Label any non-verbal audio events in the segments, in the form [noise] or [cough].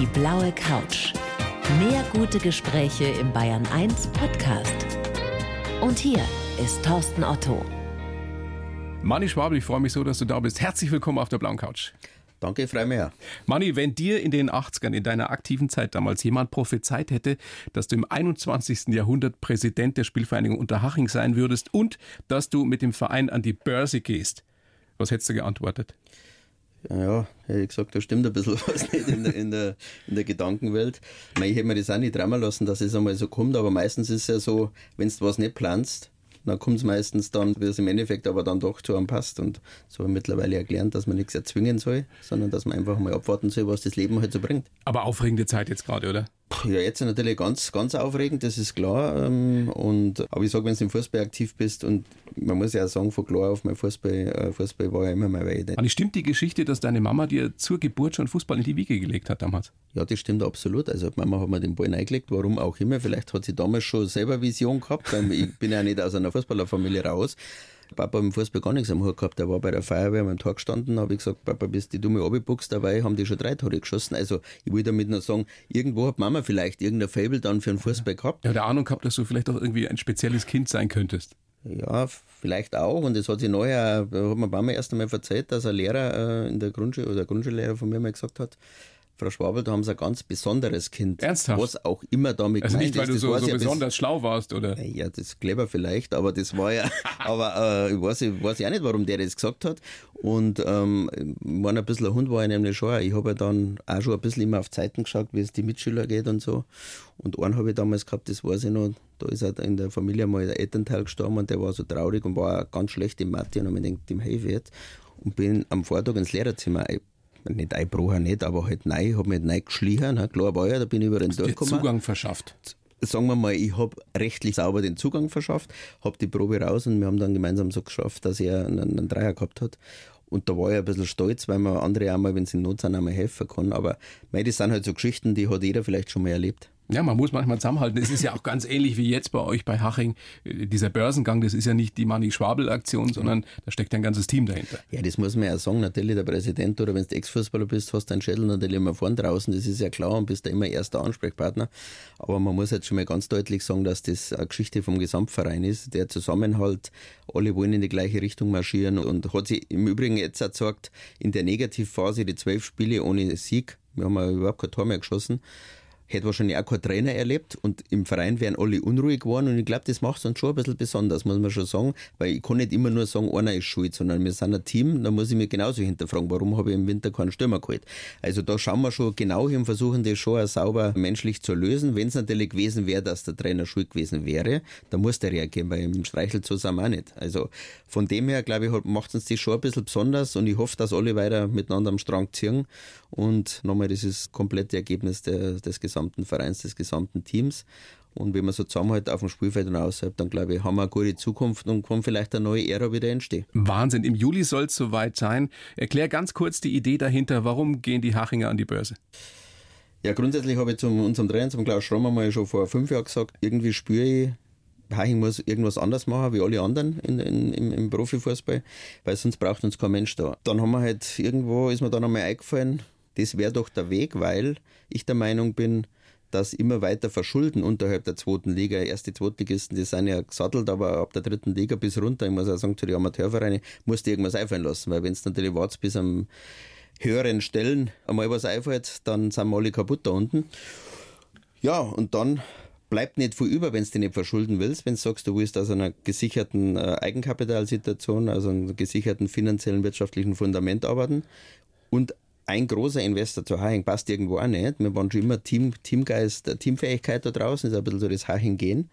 Die blaue Couch. Mehr gute Gespräche im Bayern 1 Podcast. Und hier ist Thorsten Otto. Manni Schwabel, ich freue mich so, dass du da bist. Herzlich willkommen auf der blauen Couch. Danke, freu mehr. Manni, wenn dir in den 80ern, in deiner aktiven Zeit damals jemand prophezeit hätte, dass du im 21. Jahrhundert Präsident der Spielvereinigung Unterhaching sein würdest und dass du mit dem Verein an die Börse gehst, was hättest du geantwortet? Ja, hätte ich gesagt, da stimmt ein bisschen [laughs] was nicht in der, in der, in der Gedankenwelt. Ich, hätte mir das auch nicht dreimal lassen, dass es einmal so kommt, aber meistens ist es ja so, wenn du was nicht planst, dann kommt es meistens dann, wie es im Endeffekt aber dann doch zu einem passt. Und so habe ich mittlerweile erklärt, dass man nichts erzwingen soll, sondern dass man einfach mal abwarten soll, was das Leben halt so bringt. Aber aufregende Zeit jetzt gerade, oder? Ja, jetzt natürlich ganz, ganz aufregend, das ist klar. Ähm, und, aber ich sage, wenn du im Fußball aktiv bist und man muss ja auch sagen, von klar auf, mein Fußball, äh, Fußball war ja immer meine Weide. Und stimmt die Geschichte, dass deine Mama dir zur Geburt schon Fußball in die Wiege gelegt hat damals? Ja, das stimmt absolut. Also Mama hat mir den Ball eingelegt, warum auch immer. Vielleicht hat sie damals schon selber Vision gehabt, weil ich bin ja nicht aus einer Fußballerfamilie raus. Papa im Fußball gar nichts am Hut gehabt. Der war bei der Feuerwehr am Tor gestanden, habe ich gesagt, Papa, bist du dumme abgebuchst, dabei haben die schon drei Tore geschossen. Also ich will damit nur sagen, irgendwo hat Mama vielleicht irgendein Fable dann für den Fußball gehabt. Ja, der Ahnung gehabt, dass du vielleicht auch irgendwie ein spezielles Kind sein könntest. Ja, vielleicht auch. Und es hat sich nachher, hat mir Mama erst einmal erzählt, dass ein Lehrer äh, in der Grundschule oder der Grundschullehrer von mir mal gesagt hat, Frau Schwabel, da haben Sie ein ganz besonderes Kind. Ernsthaft? Was auch immer damit Also nicht, weil ist. du Das so, so ich, besonders schlau warst, oder? Das, ja, das ist clever vielleicht, aber das war ja, [laughs] aber äh, ich weiß, ich weiß ja auch nicht, warum der das gesagt hat. Und ähm, war ein bisschen ein Hund war ich nämlich schon. Ich habe ja dann auch schon ein bisschen immer auf Zeiten geschaut, wie es die Mitschüler geht und so. Und einen habe ich damals gehabt, das weiß ich noch, da ist halt in der Familie mal der Elternteil gestorben und der war so traurig und war ganz schlecht im Mathe und habe mir gedacht, dem helfe ich jetzt. Und bin am Vortag ins Lehrerzimmer nicht einbrochen, nicht, aber halt nein, habe mich nicht geschlichen, ne? klar war ja, da bin ich überall Dir durchgekommen. Zugang verschafft. Sagen wir mal, ich habe rechtlich sauber den Zugang verschafft, habe die Probe raus und wir haben dann gemeinsam so geschafft, dass er einen, einen Dreier gehabt hat. Und da war ich ein bisschen stolz, weil man andere auch mal, wenn sie in Not sind, auch mal helfen kann. Aber mei, das sind halt so Geschichten, die hat jeder vielleicht schon mal erlebt. Ja, man muss manchmal zusammenhalten. Es ist ja auch ganz ähnlich wie jetzt bei euch bei Haching. Äh, Dieser Börsengang, das ist ja nicht die Manni-Schwabel-Aktion, sondern da steckt ein ganzes Team dahinter. Ja, das muss man ja sagen. Natürlich, der Präsident oder wenn du Ex-Fußballer bist, hast deinen Schädel natürlich immer vorn draußen. Das ist ja klar und bist da immer erster Ansprechpartner. Aber man muss jetzt schon mal ganz deutlich sagen, dass das eine Geschichte vom Gesamtverein ist. Der Zusammenhalt, alle wollen in die gleiche Richtung marschieren und hat sich im Übrigen jetzt gesagt, in der Negativphase die zwölf Spiele ohne Sieg, wir haben ja überhaupt kein Tor mehr geschossen, hätte wahrscheinlich auch kein Trainer erlebt und im Verein wären alle unruhig geworden und ich glaube, das macht es uns schon ein bisschen besonders, muss man schon sagen, weil ich kann nicht immer nur sagen, einer ist schuld, sondern wir sind ein Team, da muss ich mir genauso hinterfragen, warum habe ich im Winter keinen Stürmer geholt. Also da schauen wir schon genau hin und versuchen das schon auch sauber menschlich zu lösen. Wenn es natürlich gewesen wäre, dass der Trainer schuld gewesen wäre, dann muss der reagieren, weil im Streichelt zusammen auch nicht. Also von dem her, glaube ich, macht uns das schon ein bisschen besonders und ich hoffe, dass alle weiter miteinander am Strang ziehen und nochmal, das ist das komplette Ergebnis der, des gesamten Vereins, des gesamten Teams. Und wenn man so zusammenhält auf dem Spielfeld und außerhalb, dann glaube ich, haben wir eine gute Zukunft und kann vielleicht eine neue Ära wieder entstehen. Wahnsinn. Im Juli soll es soweit sein. Erklär ganz kurz die Idee dahinter. Warum gehen die Hachinger an die Börse? Ja, grundsätzlich habe ich zu unserem Trainer, zum Klaus Schrammer, mal schon vor fünf Jahren gesagt, irgendwie spüre ich, Haching muss irgendwas anders machen wie alle anderen in, in, im, im Profifußball, weil sonst braucht uns kein Mensch da. Dann haben wir halt irgendwo, ist mir dann einmal eingefallen, das wäre doch der Weg, weil ich der Meinung bin, dass immer weiter verschulden unterhalb der zweiten Liga. Erst die Zweitligisten, die sind ja gesattelt, aber ab der dritten Liga bis runter, ich muss auch sagen, zu den Amateurvereinen, musst du irgendwas einfallen lassen, weil wenn es natürlich wartest bis am höheren Stellen einmal was einfällt, dann sind wir alle kaputt da unten. Ja, und dann bleibt nicht viel über, wenn du dich nicht verschulden willst. Wenn du sagst, du willst aus einer gesicherten äh, Eigenkapitalsituation, also einem gesicherten finanziellen, wirtschaftlichen Fundament arbeiten und ein großer Investor zu Haching passt irgendwo auch nicht. Wir waren schon immer Team, Teamgeist, Teamfähigkeit da draußen, ist ein bisschen so das Haching gehen.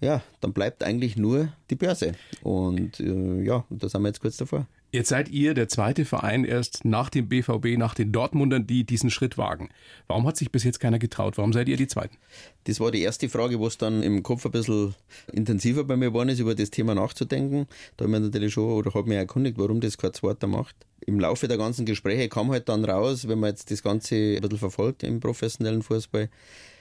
Ja, dann bleibt eigentlich nur die Börse. Und äh, ja, da sind wir jetzt kurz davor. Jetzt seid ihr der zweite Verein erst nach dem BVB, nach den Dortmundern, die diesen Schritt wagen. Warum hat sich bis jetzt keiner getraut? Warum seid ihr die Zweiten? Das war die erste Frage, wo es dann im Kopf ein bisschen intensiver bei mir geworden ist, über das Thema nachzudenken. Da habe ich mir natürlich schon, oder habe mich erkundigt, warum das kein Zweiter macht. Im Laufe der ganzen Gespräche kam halt dann raus, wenn man jetzt das Ganze ein bisschen verfolgt im professionellen Fußball,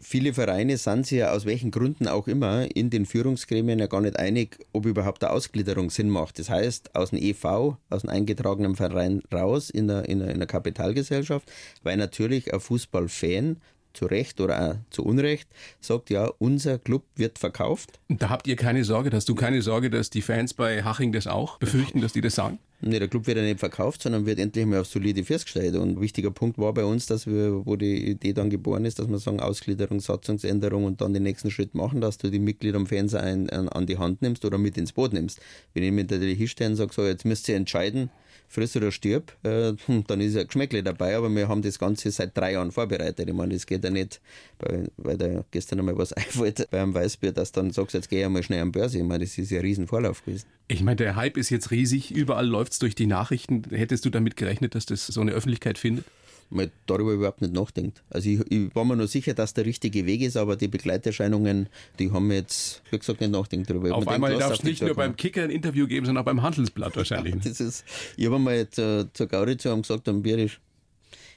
viele Vereine sind sich ja aus welchen Gründen auch immer in den Führungsgremien ja gar nicht einig, ob überhaupt eine Ausgliederung Sinn macht. Das heißt, aus dem EV, aus dem eingetragenen Verein raus in der, in der, in der Kapitalgesellschaft, weil natürlich ein Fußballfan zu Recht oder auch zu Unrecht sagt, ja, unser Club wird verkauft. Da habt ihr keine Sorge, hast du keine Sorge, dass die Fans bei Haching das auch befürchten, dass die das sagen? Nee, der Club wird ja nicht verkauft, sondern wird endlich mal auf solide Füße gestellt. Und ein wichtiger Punkt war bei uns, dass wir, wo die Idee dann geboren ist, dass wir sagen, Ausgliederung, Satzungsänderung und dann den nächsten Schritt machen, dass du die Mitglieder am Fernseher ein, an, an die Hand nimmst oder mit ins Boot nimmst. Wenn ich mit der hinstelle und sage, so, jetzt müsst ihr entscheiden, friss oder stirb, äh, hm, dann ist ja Geschmäckle dabei, aber wir haben das Ganze seit drei Jahren vorbereitet. Ich meine, das geht ja nicht, weil, weil da gestern einmal was [laughs] einfällt bei einem Weißbier, dass dann sagst, jetzt geh einmal schnell an Börse. Ich meine, das ist ja ein Riesenvorlauf gewesen. Ich meine, der Hype ist jetzt riesig, überall läuft es durch die Nachrichten. Hättest du damit gerechnet, dass das so eine Öffentlichkeit findet? Man darüber überhaupt nicht nachdenkt. Also ich, ich, war mir nur sicher, dass der richtige Weg ist, aber die Begleiterscheinungen, die haben jetzt, wie gesagt, nicht nachdenkt darüber. Auf einmal darf es nicht nur beim Kicker ein Interview geben, sondern auch beim Handelsblatt [laughs] wahrscheinlich. Ja, das ist, ich habe jetzt, äh, zur Gauritz haben gesagt, am Bierisch,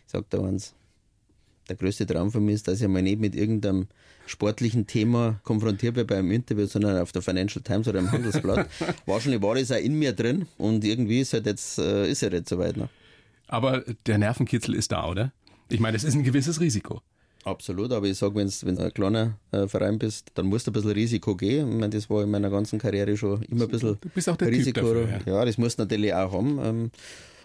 sagt er eins, der größte Traum von mir ist, dass ich mal nicht mit irgendeinem sportlichen Thema konfrontiert bin beim Interview, sondern auf der Financial Times oder im Handelsblatt. [laughs] Wahrscheinlich war das auch in mir drin und irgendwie ist halt jetzt, äh, ist er jetzt soweit noch. Aber der Nervenkitzel ist da, oder? Ich meine, es ist ein gewisses Risiko. Absolut, aber ich sage, wenn du ein kleiner äh, Verein bist, dann musst du ein bisschen Risiko gehen. Ich meine, das war in meiner ganzen Karriere schon immer ein bisschen du bist auch der Risiko. Dafür, ja. ja, das musst du natürlich auch haben. Ähm,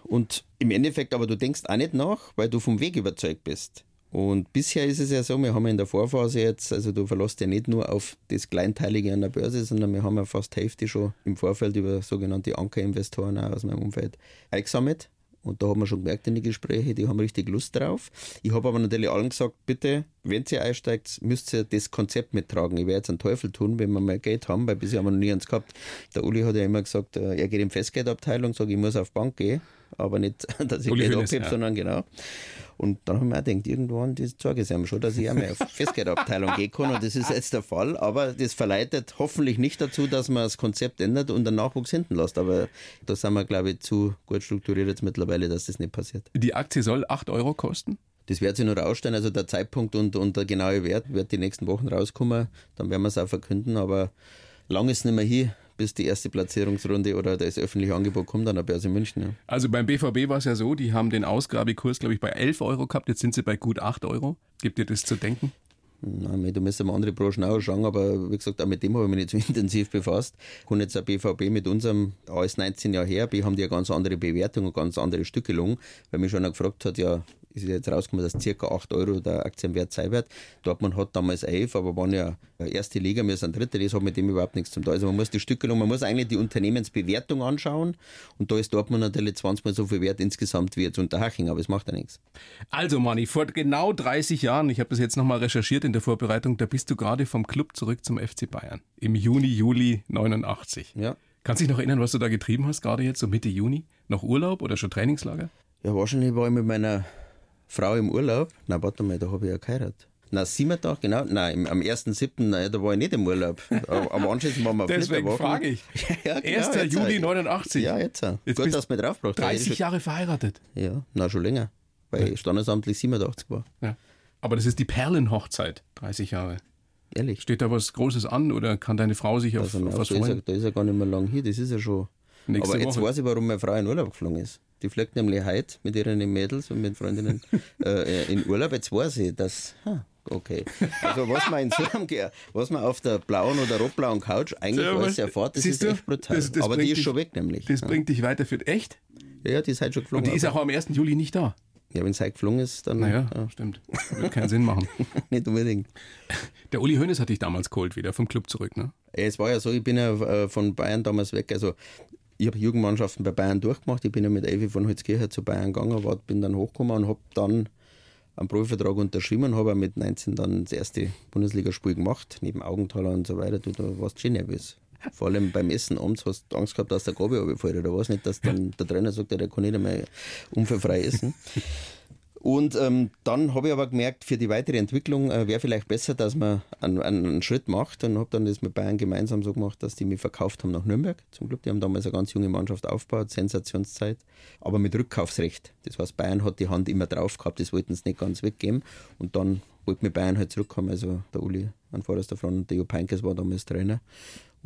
und im Endeffekt, aber du denkst auch nicht nach, weil du vom Weg überzeugt bist. Und bisher ist es ja so, wir haben in der Vorphase jetzt, also du verlässt ja nicht nur auf das Kleinteilige an der Börse, sondern wir haben ja fast Hälfte schon im Vorfeld über sogenannte Ankerinvestoren aus meinem Umfeld eingesammelt. Und da haben wir schon gemerkt in den Gesprächen, die haben richtig Lust drauf. Ich habe aber natürlich allen gesagt, bitte, wenn ihr einsteigt, müsst ihr das Konzept mittragen. Ich werde jetzt einen Teufel tun, wenn wir mal Geld haben, weil bisher haben wir noch nie eins gehabt. Der Uli hat ja immer gesagt, äh, er geht in Festgeldabteilung, sage ich muss auf Bank gehen, aber nicht, [laughs] dass ich Uli Geld abhebe, ja. sondern genau. Und dann haben wir auch gedacht, irgendwann, das zeige ich ihm schon, dass ich auch mal auf [laughs] Festgeldabteilung gehen kann. Und das ist jetzt der Fall. Aber das verleitet hoffentlich nicht dazu, dass man das Konzept ändert und den Nachwuchs hinten lässt. Aber da sind wir, glaube ich, zu gut strukturiert jetzt mittlerweile, dass das nicht passiert. Die Aktie soll 8 Euro kosten? Das wird sich noch rausstellen. Also der Zeitpunkt und, und der genaue Wert wird die nächsten Wochen rauskommen. Dann werden wir es auch verkünden. Aber lang ist es nicht mehr hier bis die erste Platzierungsrunde oder das öffentliche Angebot kommt an der Börse München. Ja. Also beim BVB war es ja so, die haben den Ausgabekurs, glaube ich, bei 11 Euro gehabt, jetzt sind sie bei gut 8 Euro. Gibt dir das zu denken? Nein, da müssen wir andere Branchen auch schauen, aber wie gesagt, auch mit dem habe ich mich nicht so [laughs] intensiv befasst. Und jetzt der BVB mit unserem, A ist 19 Jahre her, B haben die eine ganz andere Bewertung, eine ganz andere Stückelung, weil mich schon auch gefragt hat, ja, ist jetzt rausgekommen, dass ca. 8 Euro der Aktienwert sein wird. Dortmund hat damals 11, aber waren ja erste Liga, wir sind dritte, das hat mit dem überhaupt nichts zu tun. Also man muss die Stückelung, man muss eigentlich die Unternehmensbewertung anschauen und da ist Dortmund natürlich 20 Mal so viel wert insgesamt wie jetzt Unterhaching, aber es macht ja nichts. Also Manni, vor genau 30 Jahren, ich habe das jetzt nochmal recherchiert in der Vorbereitung, da bist du gerade vom Club zurück zum FC Bayern. Im Juni, Juli 89. Ja. Kannst du dich noch erinnern, was du da getrieben hast, gerade jetzt so Mitte Juni? Noch Urlaub oder schon Trainingslager? Ja, wahrscheinlich war ich mit meiner Frau im Urlaub. Na, warte mal, da habe ich ja geheiratet. Na, sieben Tage, genau. Nein, am 1.7., da war ich nicht im Urlaub. Aber anschließend waren wir Deswegen frage ich. [laughs] ja, genau, 1. Juli 89. Ja, jetzt. jetzt Gut, dass du mich draufgebracht 30 Jahre verheiratet. Ja, na, schon länger. Weil ja. standesamtlich 87 war. Ja. Aber das ist die Perlenhochzeit, 30 Jahre. Ehrlich? Steht da was Großes an oder kann deine Frau sich auf, also, auf was da freuen? Ist ja, da ist ja gar nicht mehr lang hier, das ist ja schon. Nächste Aber jetzt Woche. weiß ich, warum meine Frau in Urlaub geflogen ist. Die fliegt nämlich heute mit ihren Mädels und mit Freundinnen [laughs] äh, in Urlaub. Jetzt weiß ich, dass. Ha, okay. Also, was man in so einem, was man auf der blauen oder rotblauen Couch eigentlich Ja, alles erfährt, das ist du? echt brutal. Das- das Aber die ist dich- schon weg, nämlich. Das ja. bringt dich weiter für echt. ja, ja, die ist halt schon geflogen. Und die ist auch am 1. Juli nicht da. ja, wenn es heute geflogen ist, dann Naja, ja, stimmt. Wird keinen Sinn machen. [laughs] nicht unbedingt. Der Uli Hoeneß hat dich damals geholt, wieder vom Club zurück, ne? Es war ja so, ich bin ja äh, von Bayern damals weg. Also ich habe Jugendmannschaften bei Bayern durchgemacht. Ich bin ja mit Elfi von Holzkirchen zu Bayern gegangen, war, bin dann hochgekommen und habe dann einen Profivertrag unterschrieben und habe mit 19 dann das erste Bundesligaspiel gemacht, neben Augenthaler und so weiter. Du, da warst schon nervös. Vor allem beim Essen abends hast du Angst gehabt, dass der Gabi runterfällt oder was nicht, dass dann [laughs] der Trainer sagt, ja, der kann nicht einmal unfallfrei essen. Und ähm, dann habe ich aber gemerkt, für die weitere Entwicklung äh, wäre vielleicht besser, dass man einen, einen Schritt macht und habe dann das mit Bayern gemeinsam so gemacht, dass die mich verkauft haben nach Nürnberg. Zum Glück, die haben damals eine ganz junge Mannschaft aufgebaut, Sensationszeit, aber mit Rückkaufsrecht. Das heißt, Bayern hat die Hand immer drauf gehabt, das wollten sie nicht ganz weggeben. Und dann wollte mir Bayern halt zurückkommen. Also der Uli an vorderster Front der Jo Peinkes war damals Trainer.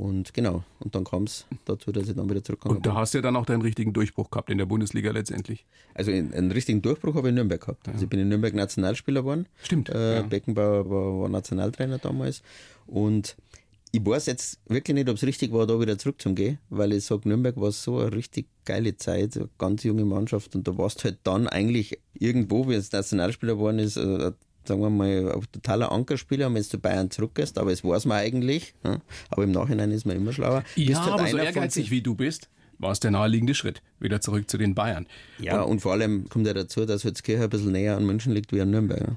Und genau, und dann kam es dazu, dass ich dann wieder bin. Und da hast du ja dann auch deinen richtigen Durchbruch gehabt in der Bundesliga letztendlich. Also einen richtigen Durchbruch habe ich in Nürnberg gehabt. Ja. Also ich bin in Nürnberg Nationalspieler geworden. Stimmt. Äh, ja. Beckenbauer war, war, Nationaltrainer damals. Und ich weiß jetzt wirklich nicht, ob es richtig war, da wieder zurückzugehen, weil ich sage, Nürnberg war so eine richtig geile Zeit, eine ganz junge Mannschaft und da warst du halt dann eigentlich irgendwo, wie es Nationalspieler geworden ist, äh, sagen wir mal, ein totaler Ankerspieler, wenn du zu Bayern zurückgehst, aber es weiß man eigentlich. Ja? Aber im Nachhinein ist man immer schlauer. Ja, halt aber so ehrgeizig wie du bist, war es der naheliegende Schritt, wieder zurück zu den Bayern. Ja, und, und vor allem kommt ja dazu, dass Holzkirche ein bisschen näher an München liegt wie an Nürnberg.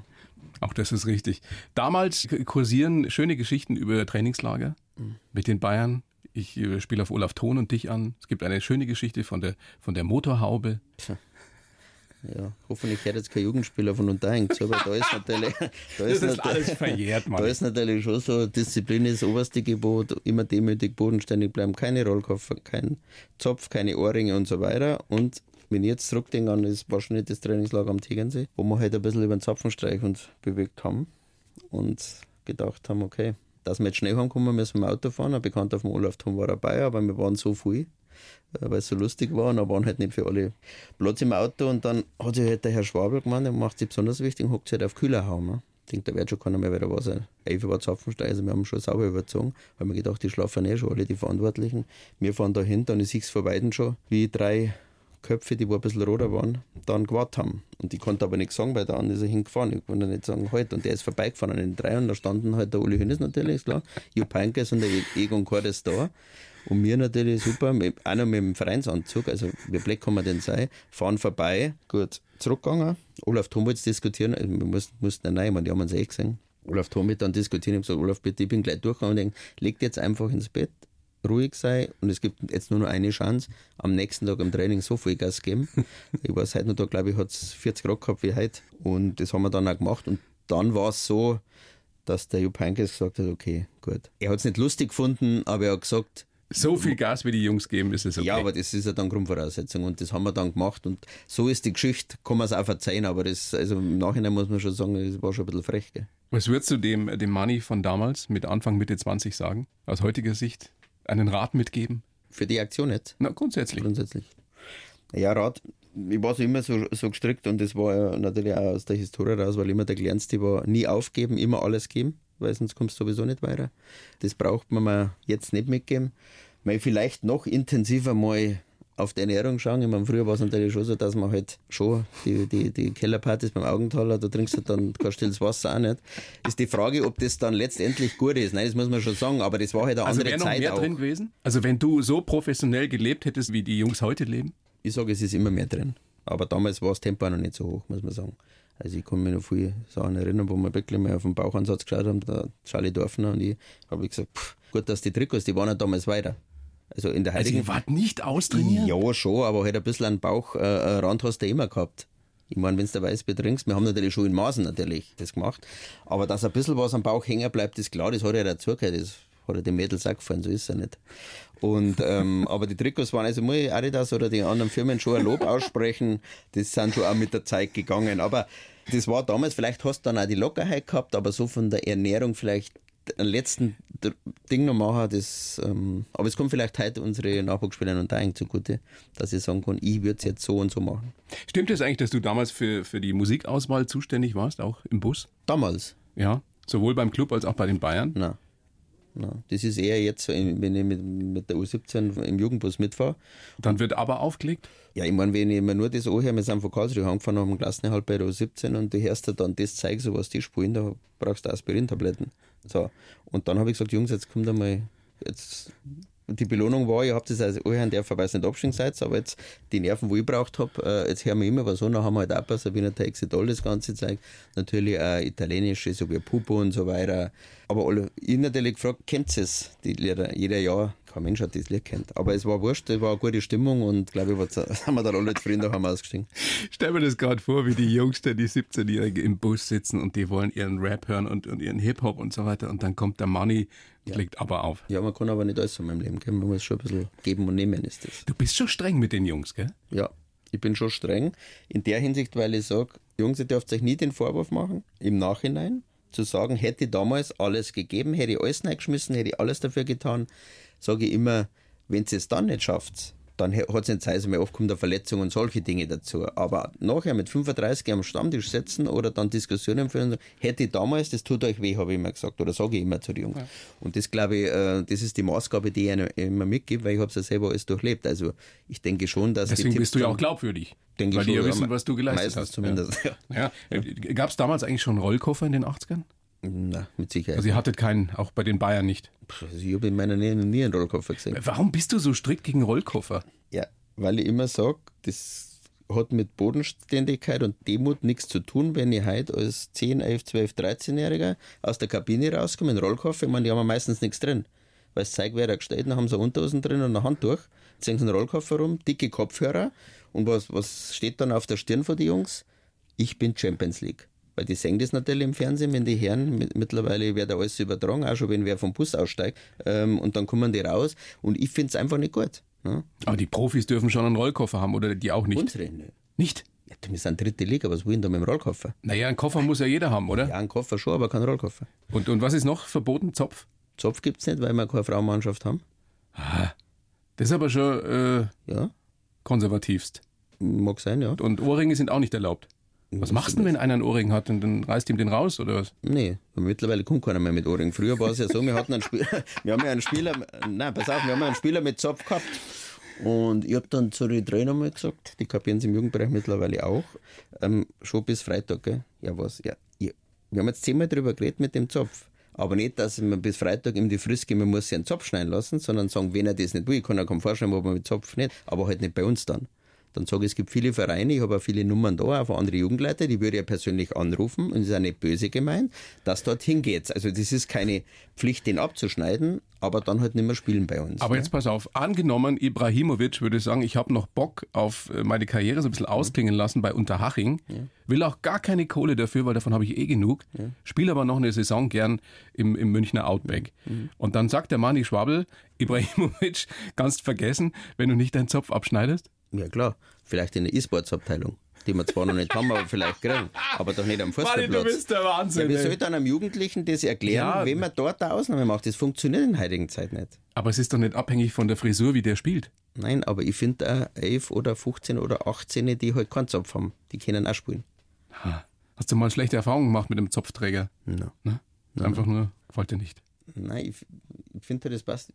Auch das ist richtig. Damals kursieren schöne Geschichten über Trainingslager mhm. mit den Bayern. Ich äh, spiele auf Olaf Thon und dich an. Es gibt eine schöne Geschichte von der, von der Motorhaube. Ja, hoffentlich hört jetzt kein Jugendspieler von unter zu, aber da ist natürlich. [laughs] Da ist, das ist alles verjährt, Mann. Da ist natürlich schon so, Disziplin ist oberste Gebot, immer demütig, bodenständig bleiben, keine Rollkoffer, kein Zopf, keine Ohrringe und so weiter. Und wenn ich jetzt zurückdenke an das wahrscheinlich das Trainingslager am Tegernsee, wo wir halt ein bisschen über den Zapfenstreich uns bewegt haben und gedacht haben, okay, dass wir jetzt schnell heimkommen, müssen wir im Auto fahren. Ein Bekannter vom Olaf Tom war dabei, aber wir waren so viel, äh, weil es so lustig war und da waren halt nicht für alle Platz im Auto und dann hat sich halt der Herr Schwabel gemeint, der macht sich besonders wichtig und hockt sich halt auf Kühlerhaum. Ich denke, da wird schon keiner mehr wieder was. Elf war Zapfenstein, also wir haben schon sauber überzogen, weil wir gedacht, die schlafen eh schon alle, die Verantwortlichen. Wir fahren da hinter und ich sehe es vor beiden schon, wie drei Köpfe, die wo ein bisschen roter waren, dann gewartet haben. Und ich konnte aber nichts sagen, weil der andere ist hingefahren. Ich konnte nicht sagen, halt. Und der ist vorbeigefahren an den drei und da standen halt der Uli Hünnes natürlich, ist klar, Jupp Heynckes und der Egon Kordes da. Und wir natürlich super, mit, auch noch mit dem Vereinsanzug, also wie blöd kann man denn sein, fahren vorbei, gut, zurückgegangen. Olaf Thom wollte diskutieren, also wir mussten, mussten nein, die haben uns eh gesehen. Olaf Thom mit dann diskutieren, ich habe gesagt, Olaf, bitte, ich bin gleich durchgegangen und denke, legt jetzt einfach ins Bett, ruhig sein und es gibt jetzt nur noch eine Chance, am nächsten Tag im Training so viel Gas geben. [laughs] ich weiß heute noch, da glaube ich, hat es 40 Grad gehabt wie heute und das haben wir dann auch gemacht und dann war es so, dass der Jupp Heynckes gesagt hat, okay, gut. Er hat es nicht lustig gefunden, aber er hat gesagt, so viel Gas wie die Jungs geben, ist es okay. Ja, aber das ist ja dann Grundvoraussetzung und das haben wir dann gemacht und so ist die Geschichte, kann man es auch verzeihen, aber das, also im Nachhinein muss man schon sagen, das war schon ein bisschen frech. Gell? Was würdest du dem, dem Money von damals mit Anfang, Mitte 20 sagen, aus heutiger Sicht? Einen Rat mitgeben? Für die Aktion jetzt? Na, grundsätzlich. Grundsätzlich. Ja, Rat, ich war so immer so, so gestrickt und das war ja natürlich auch aus der Historie raus, weil immer der Kleinste war, nie aufgeben, immer alles geben weil sonst kommst du sowieso nicht weiter. Das braucht man mir jetzt nicht mitgeben. Mal vielleicht noch intensiver mal auf die Ernährung schauen. Ich meine, früher war es natürlich schon so, dass man halt schon die, die, die Kellerpartys beim Augenthaler, da trinkst du dann kein stilles Wasser auch nicht. Ist die Frage, ob das dann letztendlich gut ist. Nein, das muss man schon sagen, aber das war halt eine also andere Zeit. Also mehr auch. drin gewesen? Also wenn du so professionell gelebt hättest, wie die Jungs heute leben? Ich sage, es ist immer mehr drin. Aber damals war das Tempo noch nicht so hoch, muss man sagen. Also ich kann mich noch viele Sachen erinnern, wo wir wirklich mal auf den Bauchansatz geschaut haben, der Charlie Dorfner und ich, habe gesagt, pff, gut, dass die Trikots, die waren ja damals weiter. Also in der heutigen... Also ihr wart nicht austrainiert? Ja, schon, aber halt ein bisschen einen Bauchrand äh, hast du immer gehabt. Ich meine, wenn du Weißbier trinkst, wir haben natürlich schon in Maßen natürlich das gemacht, aber dass ein bisschen was am Bauch hängen bleibt, ist klar, das hat ja dazugehört, das hat ja den Mädels auch gefallen, so ist es ja nicht. Und, ähm, [laughs] aber die Trikots waren, also muss ich Adidas oder die anderen Firmen schon ein Lob [laughs] aussprechen, das sind schon auch mit der Zeit gegangen. Aber das war damals, vielleicht hast du dann auch die Lockerheit gehabt, aber so von der Ernährung vielleicht ein letzten Ding noch machen, das, ähm, aber es kommt vielleicht heute unsere Nachwuchsspieler und dahin zugute, dass ich sagen kann, ich würde es jetzt so und so machen. Stimmt es das eigentlich, dass du damals für, für die Musikauswahl zuständig warst, auch im Bus? Damals? Ja, sowohl beim Club als auch bei den Bayern? Nein. Das ist eher jetzt, wenn ich mit, mit der U17 im Jugendbus mitfahre. Dann wird aber aufgelegt? Ja, ich meine, wenn ich mir nur das anhöre, wir sind von Karlsruhe angefahren, haben Klassenerhalt bei der U17 und du hörst dir dann das Zeug, so was die spielen, da brauchst du Aspirin-Tabletten. So. Und dann habe ich gesagt, Jungs, jetzt kommt einmal, jetzt die Belohnung war, ihr habt das als Urherrn der Verweis nicht absteigen seid, aber jetzt die Nerven, wo ich braucht habe, äh, jetzt hören wir immer was an, dann haben wir halt auch bei Sabina Taxidol das ganze Zeug, natürlich auch italienische, so wie Pupo und so weiter. Aber alle, ich natürlich gefragt, kennt ihr es, die Lieder, jeder Jahr kein Mensch hat das Lied kennt. Aber es war wurscht, es war eine gute Stimmung und glaube ich, [laughs] sind wir dann alle zufrieden daheim ausgestiegen. Stell mir das gerade vor, wie die Jungs, die 17-Jährigen im Bus sitzen und die wollen ihren Rap hören und, und ihren Hip-Hop und so weiter und dann kommt der Money und Ja. legt aber auf. Ja, man kann aber nicht alles in meinem Leben geben. Man muss schon ein bisschen geben und nehmen, ist das. Du bist schon streng mit den Jungs, gell? Ja, ich bin schon streng. In der Hinsicht, weil ich sage, Jungs, ihr dürft euch nie den Vorwurf machen, im Nachhinein zu sagen, hätte ich damals alles gegeben, hätte ich alles reingeschmissen, hätte ich alles dafür getan, sage ich immer, wenn ihr es dann nicht schafft, dann hat es nicht Zeit, mehr oft kommt eine Verletzung und solche Dinge dazu. Aber nachher mit 35 am Stammtisch sitzen oder dann Diskussionen führen, hätte ich damals, das tut euch weh, habe ich immer gesagt, oder sage ich immer zu den Jungs. Und das glaube ich, äh, das ist die Maßgabe, die ich ihnen immer mitgebe, weil ich habe es ja selber alles durchlebt. Also ich denke schon, dass die Deswegen Tipps bist du ja auch glaubwürdig. Denke weil ich die ja schon, wissen, ja, was du geleistet hast. zumindest, Ja. Ja. Gab es damals eigentlich schon Rollkoffer in den 80ern? Na, mit Sicherheit. Also ihr hattet keinen, auch bei den Bayern nicht. Also ich habe in meiner Nähe noch nie einen Rollkoffer gesehen. Warum bist du so strikt gegen Rollkoffer? Ja, weil ich immer sage, das hat mit Bodenständigkeit und Demut nichts zu tun, wenn ich heute als 10, 11, 12, 13-Jähriger aus der Kabine rauskomme, in Rollkoffer, ich meine, die haben meistens nichts drin. Weil das Zeug wäre gestellt, dann haben sie Unterhosen drin und ein Handtuch, ziehen sie einen Rollkoffer rum, dicke Kopfhörer und was, was steht dann auf der Stirn von den Jungs? Ich bin Champions League. Weil die sehen das natürlich im Fernsehen, wenn die Herren, mit- mittlerweile wird da alles übertragen, auch schon wenn wer vom Bus aussteigt, ähm, und dann kommen die raus und ich finde es einfach nicht gut. Ne? Aber die Profis dürfen schon einen Rollkoffer haben oder die auch nicht. Unsere, ne? Nicht? Ja, wir sind dritte Liga, was wollen da mit dem Rollkoffer? Naja, einen Koffer muss ja jeder haben, oder? Ja, einen Koffer schon, aber keinen Rollkoffer. Und, und was ist noch verboten? Zopf? Zopf gibt es nicht, weil wir keine Frauenmannschaft haben. Das ist aber schon äh, Ja, konservativst. mag sein, ja. Und Ohrringe sind auch nicht erlaubt. Was machst du denn, wenn einer einen Ohrring hat und dann reißt ihm den raus oder was? Nee, mittlerweile kommt keiner mehr mit Ohrring. Früher war es ja so, wir hatten einen Spieler, [laughs] wir haben ja einen Spieler, nein, pass auf, wir haben einen Spieler mit Zopf gehabt. Und ich habe dann zu den Trainern mal gesagt, die kapieren es im Jugendbereich mittlerweile auch, ähm, schon bis Freitag, gell? Ja, was? Ja, ja. Wir haben jetzt zehnmal drüber geredet mit dem Zopf. Aber nicht, dass man bis Freitag ihm die Frist geben, man muss sich einen Zopf schneiden lassen, sondern sagen, wenn er das nicht will, ich kann er kaum vorstellen, ob man mit Zopf nicht, aber halt nicht bei uns dann. Dann sage ich, es gibt viele Vereine, ich habe auch viele Nummern da, auch von anderen Jugendleiter, die würde ich ja persönlich anrufen und es ist auch nicht böse gemeint, dass dorthin geht. Also das ist keine Pflicht, den abzuschneiden, aber dann halt nicht mehr spielen bei uns. Aber ne? jetzt pass auf, angenommen, Ibrahimovic würde sagen, ich habe noch Bock auf äh, meine Karriere so ein bisschen ausklingen lassen bei Unterhaching, will auch gar keine Kohle dafür, weil davon habe ich eh genug, spiele aber noch eine Saison gern im, im Münchner Outback. Und dann sagt der Mani Schwabel, [laughs] Ibrahimovic, kannst vergessen, wenn du nicht deinen Zopf abschneidest? Ja klar, vielleicht in der E-Sports-Abteilung, die wir zwar noch nicht haben, aber vielleicht kriegen, aber doch nicht am Fußballplatz. der Wahnsinn. Ja, wie soll dann einem Jugendlichen das erklären, Ja. wenn man dort eine Ausnahme macht? Das funktioniert in heutigen Zeit nicht. aber es ist doch nicht abhängig von der Frisur, wie der spielt. Nein, aber ich finde auch 11 oder 15 oder 18, die halt keinen Zopf haben, die können auch spielen. Hast du mal schlechte Erfahrungen gemacht mit dem Zopfträger? No. Ne? Einfach nur, dir nicht. Nein, ich, ich finde, das passt.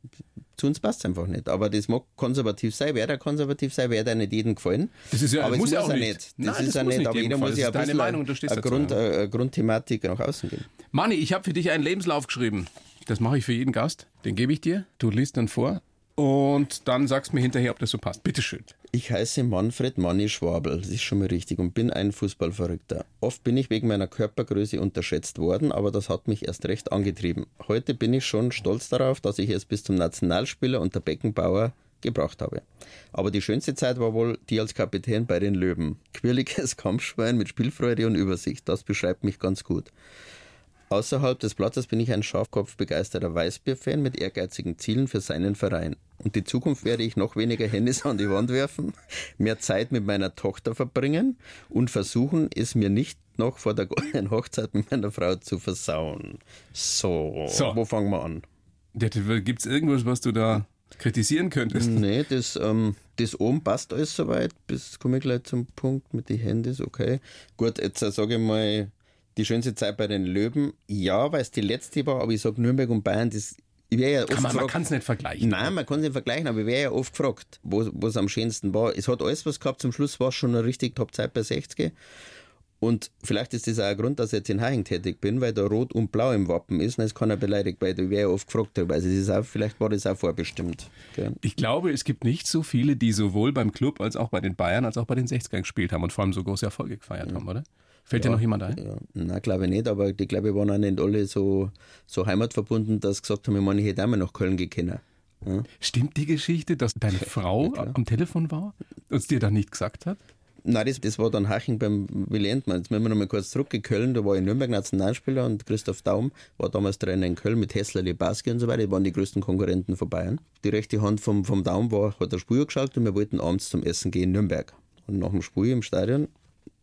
Zu uns passt es einfach nicht. Aber das mag konservativ sein, wer da konservativ sein, wer da nicht jedem gefallen. Das ist ja- aber muss ja auch nicht. Das Nein, ist das ja muss nicht, aber jeder muss ja ein bisschen Meinung, du stehst eine, Grund, ja. eine Grundthematik nach außen gehen. Manni, ich habe für dich einen Lebenslauf geschrieben. Das mache ich für jeden Gast. Den gebe ich dir. Du liest dann vor. Und dann sagst mir hinterher, ob das so passt. Bitteschön. Ich heiße Manfred Manni Schwabel, das ist schon mal richtig, und bin ein Fußballverrückter. Oft bin ich wegen meiner Körpergröße unterschätzt worden, aber das hat mich erst recht angetrieben. Heute bin ich schon stolz darauf, dass ich es bis zum Nationalspieler und der Beckenbauer gebracht habe. Aber die schönste Zeit war wohl die als Kapitän bei den Löwen. Quirliges Kampfschwein mit Spielfreude und Übersicht, das beschreibt mich ganz gut. Außerhalb des Platzes bin ich ein scharfkopfbegeisterter Weißbier-Fan mit ehrgeizigen Zielen für seinen Verein. Und die Zukunft werde ich noch weniger Handys an die Wand werfen, mehr Zeit mit meiner Tochter verbringen und versuchen, es mir nicht noch vor der goldenen Hochzeit mit meiner Frau zu versauen. So, So. wo fangen wir an? Gibt es irgendwas, was du da kritisieren könntest? Nee, das, ähm, das oben passt alles soweit. Bis komme ich gleich zum Punkt mit den Handys, okay. Gut, jetzt sage ich mal, die schönste Zeit bei den Löwen, ja, weil es die letzte war, aber ich sage Nürnberg und Bayern, das ich wäre ja oft Kann man man kann es nicht vergleichen. Nein, man kann es nicht vergleichen, aber ich wäre ja oft gefragt, wo es am schönsten war. Es hat alles was gehabt, zum Schluss war es schon eine richtig Top-Zeit bei 60. Und vielleicht ist das auch ein Grund, dass ich jetzt in Haching tätig bin, weil da Rot und Blau im Wappen ist und es keiner beleidigt, weil da wäre ja oft gefragt darüber. Also das ist auch, vielleicht war das auch vorbestimmt. Gell? Ich glaube, es gibt nicht so viele, die sowohl beim Club als auch bei den Bayern als auch bei den 60ern gespielt haben und vor allem so große Erfolge gefeiert haben, oder? Fällt dir noch jemand ein? Ja, nein, glaube ich nicht, aber die glaube ich waren auch nicht alle so, so heimatverbunden, dass sie gesagt haben, ich meine, ich hätte auch mal nach Köln gehen können. Ja. Stimmt die Geschichte, dass deine [laughs] Frau ja, am Telefon war und es dir dann nicht gesagt hat? Nein, das, das war dann Haching beim Willi Entmann. Jetzt müssen wir noch mal kurz zurück in Köln. Da war ich Nürnberg Nationalspieler und Christoph Daum war damals Trainer in Köln mit Hessler, Lebaski und so weiter. Die waren die größten Konkurrenten von Bayern. Die rechte Hand vom, vom Daum war, hat der Spur geschaut und wir wollten abends zum Essen gehen in Nürnberg. Und nach dem Spiel im Stadion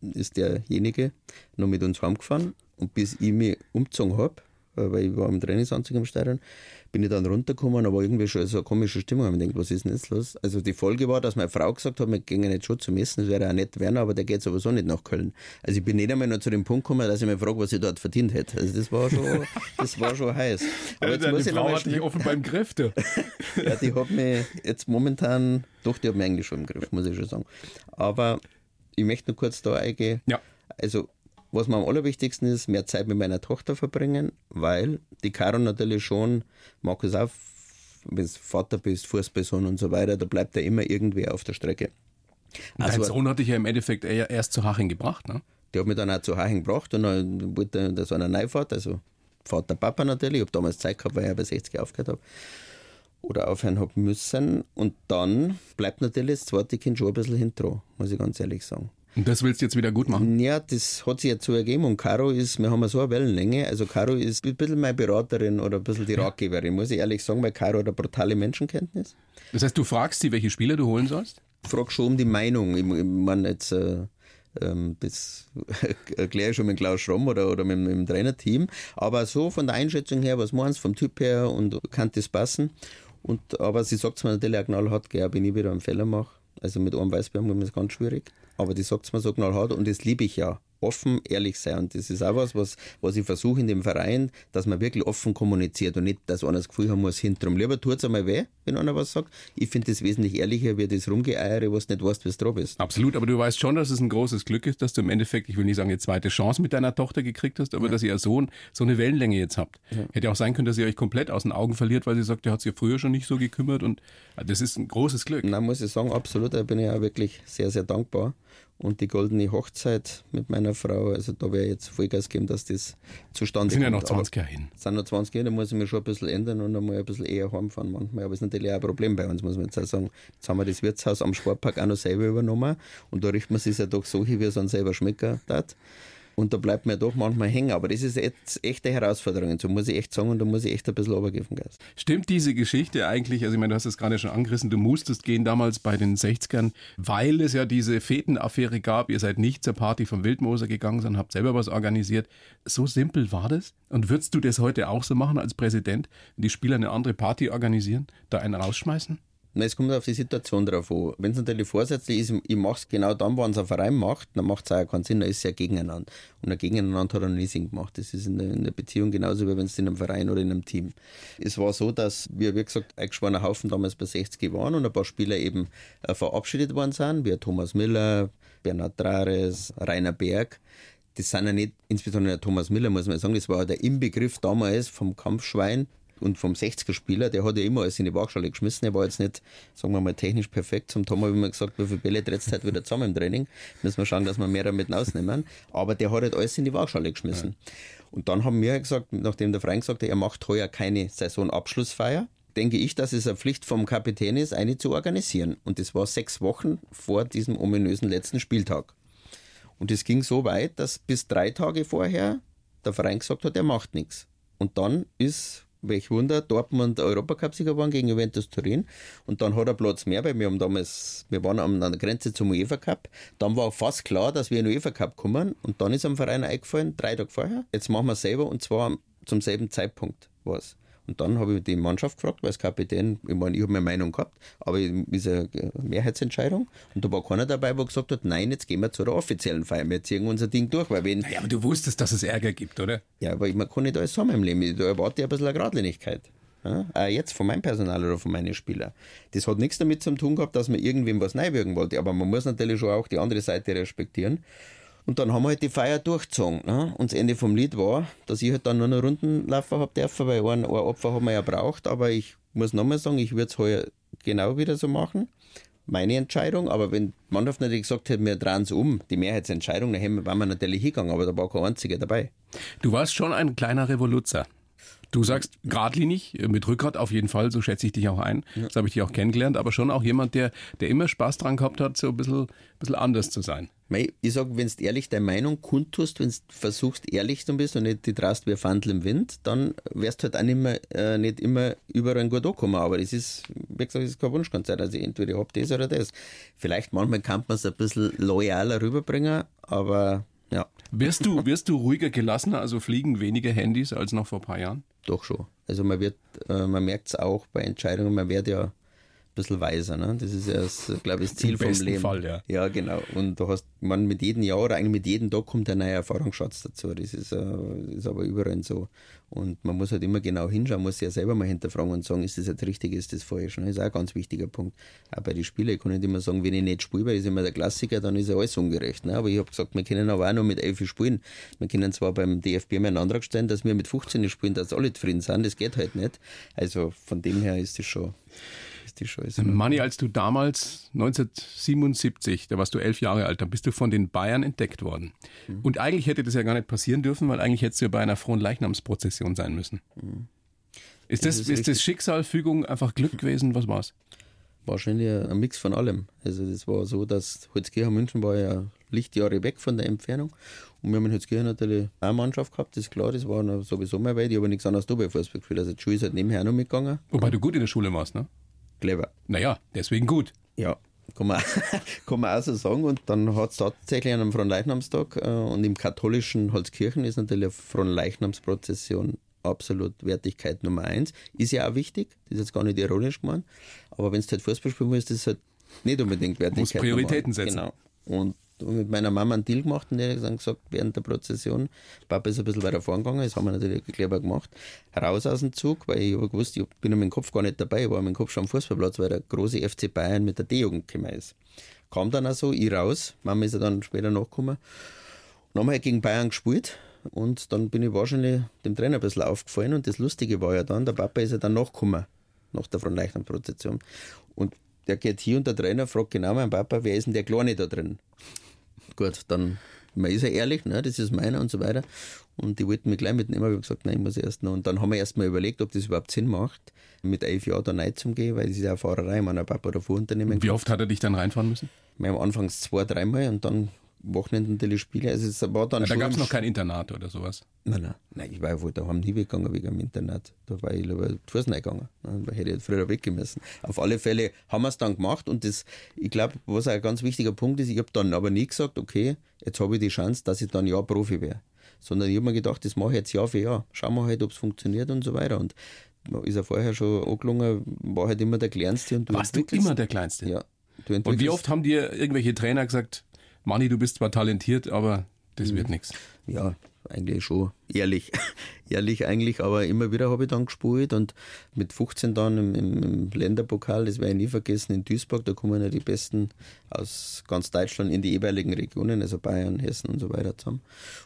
ist derjenige noch mit uns heimgefahren und bis ich mich umgezogen habe, äh, weil ich war im Trainingsanzug im Stadion, bin ich dann runtergekommen, aber irgendwie schon so eine komische Stimmung. Ich denke, was ist denn jetzt los? Also die Folge war, dass meine Frau gesagt hat, wir gehen nicht schon zum Essen, das wäre auch nett Werner, aber der geht sowieso nicht nach Köln. Also ich bin nicht einmal noch zu dem Punkt gekommen, dass ich mich frage, was ich dort verdient hätte. Also das war schon, das war schon heiß. [laughs] Aber jetzt ja, muss die ich Frau hat dich offen beim Griff, du. [laughs] ja, die hat mich jetzt momentan, doch, die hat mich eigentlich schon im Griff, muss ich schon sagen. Aber ich möchte nur kurz da eingehen. Ja. Also was mir am allerwichtigsten ist, mehr Zeit mit meiner Tochter verbringen, weil die Caro natürlich schon, mag es auch, wenn du Vater bist, Fußballsohn und so weiter, da bleibt ja immer irgendwer auf der Strecke. Also, Dein Sohn hat dich ja im Endeffekt erst zu Haching gebracht, ne? Der hat mich dann auch zu Haching gebracht und dann wollte das war eine Neufahrt, also Vater, Papa natürlich. Ich habe damals Zeit gehabt, weil ich bei 60 aufgehört habe oder aufhören habe müssen. Und dann bleibt natürlich das zweite Kind schon ein bisschen hinten muss ich ganz ehrlich sagen. Und das willst du jetzt wieder gut machen? Ja, das hat sich jetzt so ergeben. Und Caro ist, wir haben so eine Wellenlänge. Also Caro ist ein bisschen meine Beraterin oder ein bisschen die Ratgeberin, muss ich ehrlich sagen, weil Caro hat eine brutale Menschenkenntnis. Das heißt, du fragst sie, welche Spieler du holen sollst? Ich frage schon um die Meinung. Ich, ich meine jetzt... Äh, ähm, das [laughs] erkläre ich schon mit Klaus Schromm oder, oder mit, mit, dem Trainerteam. Aber so von der Einschätzung her, was meinst du vom Typ her und kann das passen? Und, aber sie sagt es mir natürlich auch knallhart, gell, wenn ich wieder einen Fehler mache. Also mit einem Weißbeeren ist es ganz schwierig. Aber die sagt es mir so knallhart und das liebe ich ja offen, ehrlich sein. Und das ist auch was, was, was ich versuche in dem Verein, dass man wirklich offen kommuniziert und nicht, dass einer das Gefühl haben muss, hinterrum. Lieber tut es einmal weh, wenn einer was sagt. Ich finde das wesentlich ehrlicher, wie das Rumgeeiere, was nicht weißt, es drauf ist. Absolut, aber du weißt schon, dass es ein großes Glück ist, dass du im Endeffekt, ich will nicht sagen, eine zweite Chance mit deiner Tochter gekriegt hast, aber ja. dass ihr Sohn so eine Wellenlänge jetzt habt. Ja. Hätte auch sein können, dass ihr euch komplett aus den Augen verliert, weil sie sagt, der hat sich ja früher schon nicht so gekümmert und das ist ein großes Glück. Nein, muss ich sagen, absolut. Da bin ich auch wirklich sehr, sehr dankbar und die goldene Hochzeit mit meiner Frau, also da wäre jetzt Vollgas geben, dass das zustande kommt. sind ja noch 20 Jahre hin. Sind noch 20 Jahre, da muss ich mich schon ein bisschen ändern und einmal ein bisschen eher heimfahren manchmal. Aber es ist natürlich auch ein Problem bei uns, muss man jetzt auch sagen. Jetzt haben wir das Wirtshaus am Sportpark auch noch selber übernommen und da richten wir es ja doch so, wie es uns selber schmecken hat. Und da bleibt mir doch manchmal hängen. Aber das ist jetzt echte Herausforderung. So muss ich echt sagen, und da muss ich echt ein bisschen runtergeben, Geist. Stimmt diese Geschichte eigentlich? Also, ich meine, du hast es gerade schon angerissen. Du musstest gehen damals bei den 60ern, weil es ja diese Fetenaffäre gab. Ihr seid nicht zur Party vom Wildmoser gegangen, sondern habt selber was organisiert. So simpel war das? Und würdest du das heute auch so machen als Präsident, wenn die Spieler eine andere Party organisieren, da einen rausschmeißen? Es kommt auf die Situation drauf an. Wenn es natürlich vorsätzlich ist, ich mache es genau dann, wenn es ein Verein macht, dann macht es auch keinen Sinn, dann ist es ja gegeneinander. Und ein Gegeneinander hat er noch nie Sinn gemacht. Das ist in der, in der Beziehung genauso, wie wenn es in einem Verein oder in einem Team. Es war so, dass wir, wie gesagt, ein Haufen damals bei 60 waren und ein paar Spieler eben äh, verabschiedet worden sind, wie Thomas Miller, Bernhard Trares, Rainer Berg das sind ja nicht, insbesondere Thomas Miller, muss man sagen, das war der Inbegriff damals vom Kampfschwein und vom 60er-Spieler, der hat ja immer alles in die Waagschale geschmissen. Er war jetzt nicht, sagen wir mal, technisch perfekt. Zum Tom habe ich immer gesagt, wie viele Bälle trittst heute wieder zusammen im Training. Müssen wir schauen, dass wir mehr damit rausnehmen. Aber der hat halt alles in die Waagschale geschmissen. Ja. Und dann haben wir gesagt, nachdem der Freund gesagt hat, er macht heuer keine Saisonabschlussfeier, denke ich, dass es eine Pflicht vom Kapitän ist, eine zu organisieren. Und das war sechs Wochen vor diesem ominösen letzten Spieltag. Und es ging so weit, dass bis drei Tage vorher der Verein gesagt hat, er macht nichts. Und dann ist welch Wunder, Dortmund Europacup-Sieger geworden gegen Juventus Turin. Und dann hat er Platz mehr, weil wir haben damals, wir waren an der Grenze zum UEFA Cup. Dann war fast klar, dass wir in den UEFA Cup kommen. Und dann ist am Verein eingefallen, drei Tage vorher, jetzt machen wir selber und zwar zum selben Zeitpunkt war es. Und dann habe ich die Mannschaft gefragt, weil als Kapitän, ich meine, ich habe meine Meinung gehabt, aber es ist eine Mehrheitsentscheidung. Und da war keiner dabei, der gesagt hat, nein, jetzt gehen wir zu der offiziellen Feier, wir ziehen unser Ding durch. Weil wenn, naja, aber du wusstest, dass es Ärger gibt, oder? Ja, aber ich, man kann nicht alles haben im Leben. Da erwarte ich ein bisschen eine Gradlinigkeit. Ja, jetzt von meinem Personal oder von meinen Spielern. Das hat nichts damit zu tun gehabt, dass man irgendwem was neiwirken wollte, aber man muss natürlich schon auch die andere Seite respektieren. Und dann haben wir halt die Feier durchgezogen. Ne? Und das Ende vom Lied war, dass ich halt dann nur noch Runden laufen habe dürfen, weil ein Opfer haben wir ja braucht. Aber ich muss nochmal sagen, ich würde es heuer genau wieder so machen. Meine Entscheidung, aber wenn die Mannschaft natürlich gesagt hätte, wir drehen es um, die Mehrheitsentscheidung, dann wären wir natürlich hingegangen, aber da war kein einziger dabei. Du warst schon ein kleiner Revoluzer. Du sagst geradlinig, mit Rückgrat auf jeden Fall, so schätze ich dich auch ein. Ja. Das habe ich dich auch kennengelernt, aber schon auch jemand, der, der immer Spaß dran gehabt hat, so ein bisschen, bisschen anders zu sein. Ich sage, wenn du ehrlich deine Meinung kundtust, wenn du versuchst, ehrlich zu bist und nicht die traust wie ein Fandel im Wind, dann wirst du halt auch nicht, mehr, äh, nicht immer überall gut ankommen. Aber das ist, wie gesagt, das ist kein Wunschkonzert. Also entweder ich hab das oder das. Vielleicht manchmal kann man es ein bisschen loyaler rüberbringen, aber ja. Wirst du, [laughs] wirst du ruhiger gelassener, also fliegen weniger Handys als noch vor ein paar Jahren? Doch schon. Also man wird, äh, man merkt es auch bei Entscheidungen, man wird ja bisschen weiser. Ne? Das ist ja, das, glaube ich, das Ziel Im vom Leben. Fall, ja. ja, genau. Und du hast, man mit jedem Jahr oder eigentlich mit jedem Tag kommt ein neuer Erfahrungsschatz dazu. Das ist, äh, ist aber überall so. Und man muss halt immer genau hinschauen, muss sich ja selber mal hinterfragen und sagen, ist das jetzt richtig, ist das falsch. Ne? Das ist auch ein ganz wichtiger Punkt. Auch bei den Spielen, ich kann nicht immer sagen, wenn ich nicht spiele, weil ist immer der Klassiker, dann ist ja alles ungerecht. Ne? Aber ich habe gesagt, wir können aber auch noch mit 11 spielen. Wir können zwar beim DFB mal einen Antrag stellen, dass wir mit 15 spielen, dass alle zufrieden sind. Das geht halt nicht. Also von dem her ist das schon die Scheiße. Manni, als du damals 1977, da warst du elf Jahre alt, da bist du von den Bayern entdeckt worden. Mhm. Und eigentlich hätte das ja gar nicht passieren dürfen, weil eigentlich hättest du ja bei einer frohen Leichnamsprozession sein müssen. Mhm. Ist das, das ist, ist das Schicksal, Fügung, einfach Glück [laughs] gewesen? Was war's? Wahrscheinlich ein Mix von allem. Also das war so, dass Holzkirchen München war ja Lichtjahre weg von der Entfernung. Und wir haben in Holzkirchen natürlich auch eine Mannschaft gehabt, das ist klar, das war sowieso mal weit. Ich habe nichts anderes da bei Fußball gespielt. Also die Schule ist halt nebenher noch mitgegangen. Wobei du gut in der Schule warst, ne? Clever. Naja, deswegen gut. Ja, kann man, [laughs] kann man auch so sagen. Und dann hat es tatsächlich an einem Fronleichnamstag äh, und im katholischen Holzkirchen ist natürlich eine Fronleichnamsprozession absolut Wertigkeit Nummer eins. Ist ja auch wichtig, das ist jetzt gar nicht ironisch gemeint, aber wenn du halt Fußball spielen willst, ist das halt nicht unbedingt Wertigkeit. Muss Prioritäten setzen. Genau. Und mit meiner Mama einen Deal gemacht und die hat gesagt, während der Prozession, Papa ist ein bisschen weiter vorn gegangen, das haben wir natürlich clever gemacht, raus aus dem Zug, weil ich habe gewusst, ich bin mit dem Kopf gar nicht dabei, ich war mit dem Kopf schon am Fußballplatz, weil der große FC Bayern mit der D-Jugend gekommen ist. Kam dann auch so, ich raus, Mama ist ja dann später nachgekommen, dann haben halt gegen Bayern gespielt und dann bin ich wahrscheinlich dem Trainer ein bisschen aufgefallen und das Lustige war ja dann, der Papa ist ja dann nachgekommen, nach der Fronleichnam-Prozession und der geht hier und der Trainer fragt genau meinen Papa, wer ist denn der Kleine da drin? Gut, dann man ist ja ehrlich, ne, das ist meiner und so weiter. Und die wollten mich gleich mitnehmen, aber ich habe gesagt, nein, ich muss erst noch. Und dann haben wir erst mal überlegt, ob das überhaupt Sinn macht, mit elf Jahren da rein zu gehen, weil das ist ja eine Fahrerei, meiner Papa da Vorunternehmen. Wie oft hat er dich dann reinfahren müssen? Wir haben anfangs zwei, dreimal und dann Wochenenden natürlich Spiele. Also es war dann ja, da gab es noch kein Internat oder sowas? Nein, nein, nein ich war ja wohl daheim nie weggegangen wegen dem Internat. Da war ich lieber zu Fuß gegangen. Da hätte ich früher weggemessen. Auf alle Fälle haben wir es dann gemacht und das, ich glaube, was ein ganz wichtiger Punkt ist, ich habe dann aber nie gesagt, okay, jetzt habe ich die Chance, dass ich dann ja Profi wäre. Sondern ich habe mir gedacht, das mache ich jetzt Jahr für Jahr. Schauen wir halt, ob es funktioniert und so weiter. Und ist ja vorher schon angelungen, war halt immer der Kleinste. Und du Warst du immer der Kleinste? Ja. Und wie oft haben dir irgendwelche Trainer gesagt, Manni, du bist zwar talentiert, aber das wird mhm. nichts. Ja, eigentlich schon ehrlich. [laughs] ehrlich eigentlich, aber immer wieder habe ich dann gespielt und mit 15 dann im, im, im Länderpokal, das werde ich nie vergessen, in Duisburg, da kommen ja die Besten aus ganz Deutschland in die jeweiligen Regionen, also Bayern, Hessen und so weiter zusammen.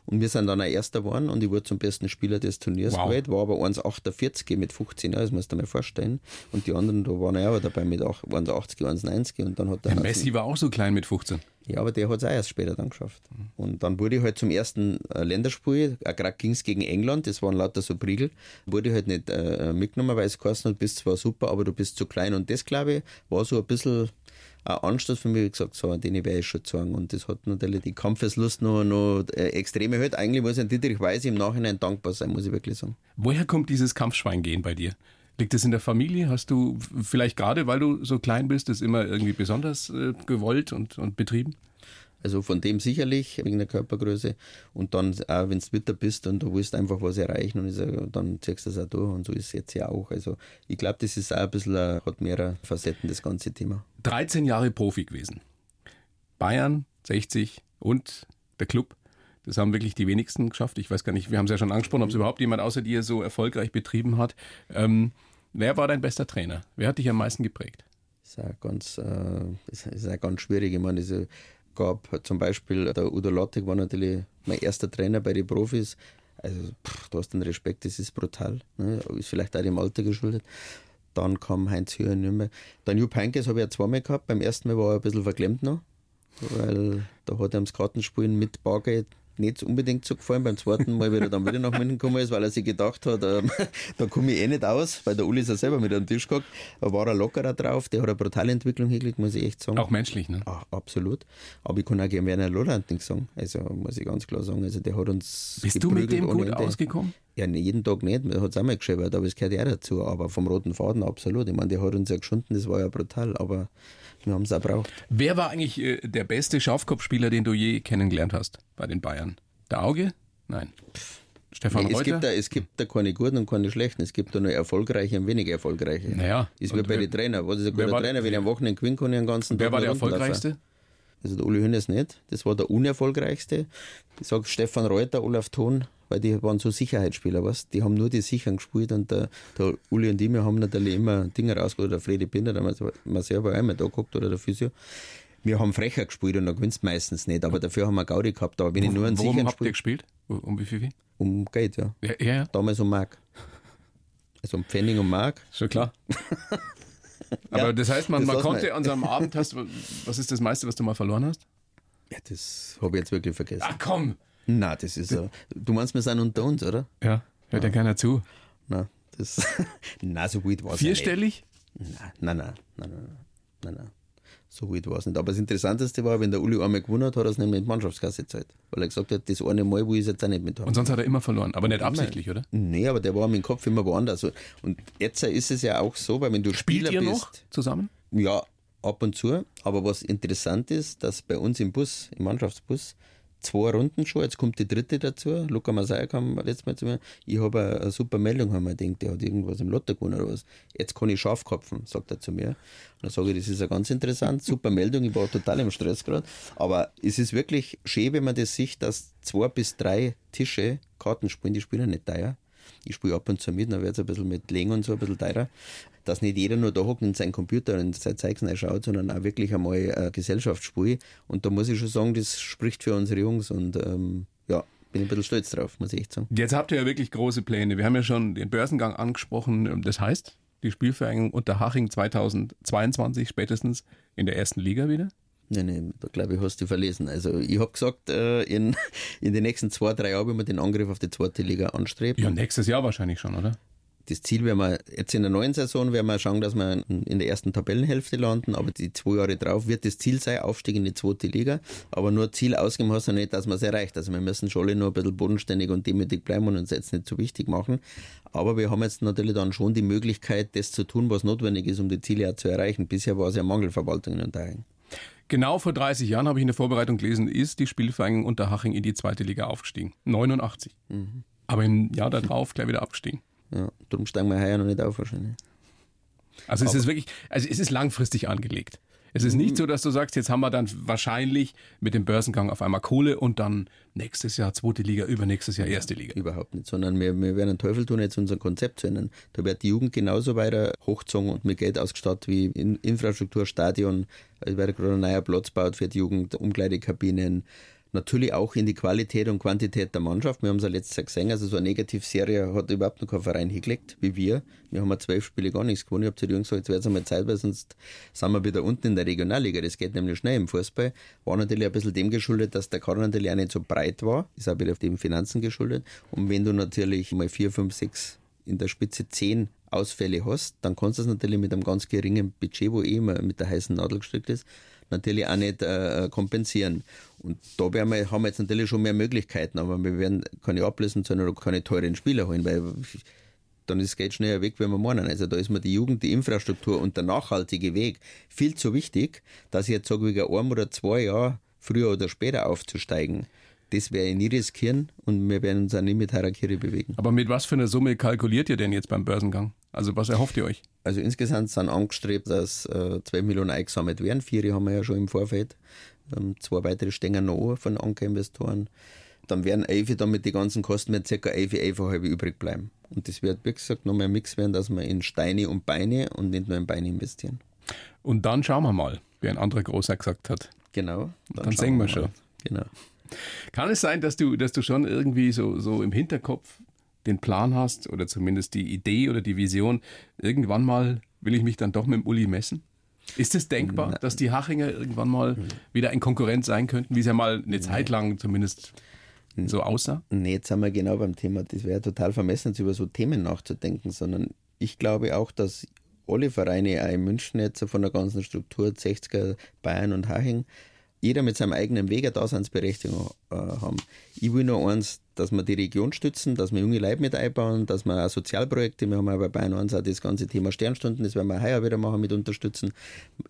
Und wir sind dann auch Erster geworden und ich wurde zum besten Spieler des Turniers wow. gewählt, war aber 1,48 mit 15 Jahren, das musst du dir mal vorstellen. Und die anderen, da waren ja auch dabei mit 1,80, 1,90 und dann hat der... Ja, Messi war auch so klein mit 15. Ja, aber der hat es auch erst später dann geschafft. Und dann wurde ich halt zum ersten äh, Länderspiel, gerade ging es gegen England, das waren lauter so Priegel, wurde halt nicht äh, mitgenommen, weil es geheißen hat, bist zwar super, aber du bist zu klein. Und das, glaube ich, war so ein bisschen ein Anstoß für mich, gesagt, so, an den werde ich schon sagen. Und das hat natürlich die Kampfeslust noch, noch äh, extrem erhöht. Eigentlich muss ich an Dietrich Weiß im Nachhinein dankbar sein, muss ich wirklich sagen. Woher kommt dieses Kampfschwein-Gehen bei dir? Liegt es in der Familie? Hast du vielleicht gerade, weil du so klein bist, das immer irgendwie besonders äh, gewollt und, und betrieben? Also von dem sicherlich, wegen der Körpergröße. Und dann auch, wenn du bitter bist und du willst einfach was erreichen und dann ziehst du das auch durch. Und so ist es jetzt ja auch. Also ich glaube, das ist auch ein bisschen, hat mehrere Facetten, das ganze Thema. 13 Jahre Profi gewesen. Bayern, 60 und der Club. Das haben wirklich die wenigsten geschafft. Ich weiß gar nicht, wir haben es ja schon angesprochen, ob es überhaupt jemand außer dir so erfolgreich betrieben hat. Ähm, wer war dein bester Trainer? Wer hat dich am meisten geprägt? Das ist ja ganz, äh, ist, ist ja ganz schwierig. Ich meine, diese gab zum Beispiel, der Udo Lottig war natürlich mein erster Trainer bei den Profis. Also, pff, du hast den Respekt, das ist brutal. Ne? Ist vielleicht auch dem Alter geschuldet. Dann kam Heinz Höher in Nürnberg. Dann Jupp Heynckes habe ich ja zweimal gehabt. Beim ersten Mal war er ein bisschen verklemmt noch, weil da hat er ums Kartenspielen mit Bargeld nicht unbedingt so gefallen beim zweiten Mal, wie er dann wieder nach München gekommen ist, weil er sich gedacht hat, ähm, [laughs] da komme ich eh nicht aus, weil der Uli ist ja selber mit am Tisch gehabt. Da war er lockerer drauf, der hat eine brutale Entwicklung hingelegt, muss ich echt sagen. Auch menschlich, ne? Ach, absolut. Aber ich kann auch gerne Werner nichts sagen. Also muss ich ganz klar sagen. Also der hat uns. Bist du mit dem gut ausgekommen? Ja, jeden Tag nicht. Er hat es auch mal geschrieben, aber es gehört ja dazu. Aber vom roten Faden absolut. Ich meine, der hat uns ja geschunden, das war ja brutal. Aber wir haben es auch braucht. Wer war eigentlich äh, der beste Schafkopfspieler, den du je kennengelernt hast bei den Bayern? Der Auge? Nein. Stefan nee, es Reuter? Gibt da, es gibt da keine guten und keine schlechten. Es gibt da nur erfolgreiche und weniger erfolgreiche. Naja. Ist wie bei den Trainern. Was ist ein guter Trainer? Wenn er am Wochenende gewinnen kann, den ganzen Wer Tag war der erfolgreichste? Also der Uli Hönes nicht. Das war der unerfolgreichste. Ich sage Stefan Reuter, Olaf Thon, weil die waren so Sicherheitsspieler, was? Die haben nur die Sichern gespielt und der, der Uli und ich, wir haben natürlich immer Dinge rausgeholt, der Fredi Binder, der Marcel war einmal da geguckt oder der Physio. Wir haben frecher gespielt und da gewinnst meistens nicht, aber dafür haben wir Gaudi gehabt. Aber wenn ich nur einen Sichern habt ihr gespielt? Um wie viel? um Geld, ja. Ja, ja, ja. Damals um Mark. Also um Pfennig und Mark. schon klar. [laughs] Aber Ja, das heißt, man, das man konnte an so einem [laughs] Abend, hast, was ist das meiste, was du mal verloren hast? Ja, das habe ich jetzt wirklich vergessen. Ach komm! Na, das ist so. Du meinst, wir sind unter uns, oder? Ja, hört ja keiner zu. Na, das. [laughs] Na, so gut war es Vierstellig? Nein, nein, nein, nein, nein, nein, nein. So gut war es nicht. Aber das Interessanteste war, wenn der Uli einmal gewonnen hat, hat er es nämlich in die Mannschaftskasse gezahlt. Weil er gesagt hat, das eine Mal will ich es jetzt auch nicht mit haben. Und sonst hat er immer verloren, aber nicht absichtlich, oder? Nee, aber der war dem Kopf immer woanders. Und jetzt ist es ja auch so, weil wenn du Spielt Spieler ihr bist. noch zusammen? Ja, ab und zu. Aber was interessant ist, dass bei uns im Bus, im Mannschaftsbus, zwei Runden schon, jetzt kommt die dritte dazu. Luca Masaya kam letztes Mal zu mir. Ich habe eine, super Meldung, haben wir gedacht, der hat irgendwas im Lotto gewonnen oder was. Jetzt kann ich scharf kopfen, sagt er zu mir. Und dann sage ich, das ist ja ganz interessant, super Meldung, ich war total im Stress gerade. Aber es ist wirklich schön, wenn man das sieht, dass zwei bis drei Tische Karten spielen, die spielen nicht teuer. Ich spiele ab und zu mit, dann wird es ein bisschen mit Länge und so ein bisschen teurer. Dass nicht jeder nur da hockt und seinen Computer und sein Zeugs schaut, sondern auch wirklich einmal äh, Gesellschaftsspiel. Und da muss ich schon sagen, das spricht für unsere Jungs und ähm, ja, bin ein bisschen stolz drauf, muss ich echt sagen. Jetzt habt ihr ja wirklich große Pläne. Wir haben ja schon den Börsengang angesprochen. Das heißt, die Spielvereinigung unter Haching 2022 spätestens in der ersten Liga wieder? Nein, nein, da glaube ich, hast du verlesen. Also ich habe gesagt, äh, in, [laughs] in den nächsten zwei, drei Jahren werden wir den Angriff auf die zweite Liga anstreben. Ja, nächstes Jahr wahrscheinlich schon, oder? Das Ziel werden wir jetzt in der neuen Saison werden wir schauen, dass wir in der ersten Tabellenhälfte landen, aber die zwei Jahre drauf wird das Ziel sein, Aufstieg in die zweite Liga. Aber nur Ziel ausgeben hast du nicht, dass man es erreicht. Also wir müssen schon alle nur ein bisschen bodenständig und demütig bleiben und uns jetzt nicht zu wichtig machen. Aber wir haben jetzt natürlich dann schon die Möglichkeit, das zu tun, was notwendig ist, um die Ziele auch zu erreichen. Bisher war es ja Mangelverwaltung in Unterhaching. Genau vor 30 Jahren habe ich in der Vorbereitung gelesen, ist die Spielvereinigung unter Haching in die zweite Liga aufgestiegen. 89. Aber im Jahr darauf gleich wieder abgestiegen. Ja, darum steigen wir heuer noch nicht auf wahrscheinlich. Also es ist wirklich, also es ist langfristig angelegt. Es ist nicht so, dass du sagst, jetzt haben wir dann wahrscheinlich mit dem Börsengang auf einmal Kohle und dann nächstes Jahr zweite Liga, übernächstes Jahr erste Liga. Überhaupt nicht, sondern wir, wir werden einen Teufel tun, jetzt unser Konzept zu ändern. Da wird die Jugend genauso weiter hochgezogen und mit Geld ausgestattet wie in Infrastruktur, Stadion. Es wird gerade ein neuer Platz gebaut für die Jugend, Umkleidekabinen. Natürlich auch in die Qualität und Quantität der Mannschaft. Wir haben es ja letztes Jahr gesehen, also so eine Negativserie hat überhaupt noch kein Verein hingelegt, wie wir. Wir haben ja zwölf Spiele gar nichts gewonnen. Ich habe zu den Jungs gesagt, jetzt wird es einmal Zeit, weil sonst sind wir wieder unten in der Regionalliga. Das geht nämlich schnell im Fußball. War natürlich ein bisschen dem geschuldet, dass der Kader natürlich auch nicht so breit war. Ist auch wieder dem Finanzen geschuldet. Und wenn du natürlich mal vier, fünf, sechs in der Spitze zehn Ausfälle hast, dann kannst du es natürlich mit einem ganz geringen Budget, wo eh immer mit der heißen Nadel gestrickt ist, natürlich auch nicht äh, kompensieren. Und da wir, haben wir jetzt natürlich schon mehr Möglichkeiten, aber wir werden keine ablösen sollen oder keine teuren Spieler holen, weil dann ist das Geld schneller weg, wenn wir meinen. Also da ist mir die Jugend, die Infrastruktur und der nachhaltige Weg viel zu wichtig, dass ich jetzt sage, wegen einem oder zwei Jahren früher oder später aufzusteigen. Das werde ich nie riskieren und wir werden uns auch nie mit Harakiri bewegen. Aber mit was für einer Summe kalkuliert ihr denn jetzt beim Börsengang? Also was erhofft ihr euch? Also insgesamt sind angestrebt, dass äh, 12 Millionen eingesammelt werden. Vier haben wir ja schon im Vorfeld. Ähm, zwei weitere stehen noch an von Anker-Investoren. Dann werden elf dann mit den ganzen Kosten mit ca. 11, 11,5 übrig bleiben. Und das wird, wie gesagt, nochmal ein Mix werden, dass wir in Steine und Beine und nicht nur in Beine investieren. Und dann schauen wir mal, wie ein anderer Großer gesagt hat. Genau. Dann schauen sehen wir mal. schon. Genau. Kann es sein, dass du, dass du schon irgendwie so, so im Hinterkopf den Plan hast oder zumindest die Idee oder die Vision, irgendwann mal will ich mich dann doch mit dem Uli messen? Ist es denkbar, dass die Hachinger irgendwann mal wieder ein Konkurrent sein könnten, wie es ja mal eine Zeit lang zumindest so aussah? Nee, jetzt sind wir genau beim Thema. Das wäre total vermessen, über so Themen nachzudenken, sondern ich glaube auch, dass alle Vereine, auch in München jetzt von der ganzen Struktur, 60er, Bayern und Haching, jeder mit seinem eigenen Weg eine Daseinsberechtigung äh, haben. Ich will nur eins, dass wir die Region stützen, dass wir junge Leute mit einbauen, dass wir auch Sozialprojekte, wir haben auch bei Bayern 1 auch das ganze Thema Sternstunden, das werden wir heuer wieder machen, mit unterstützen.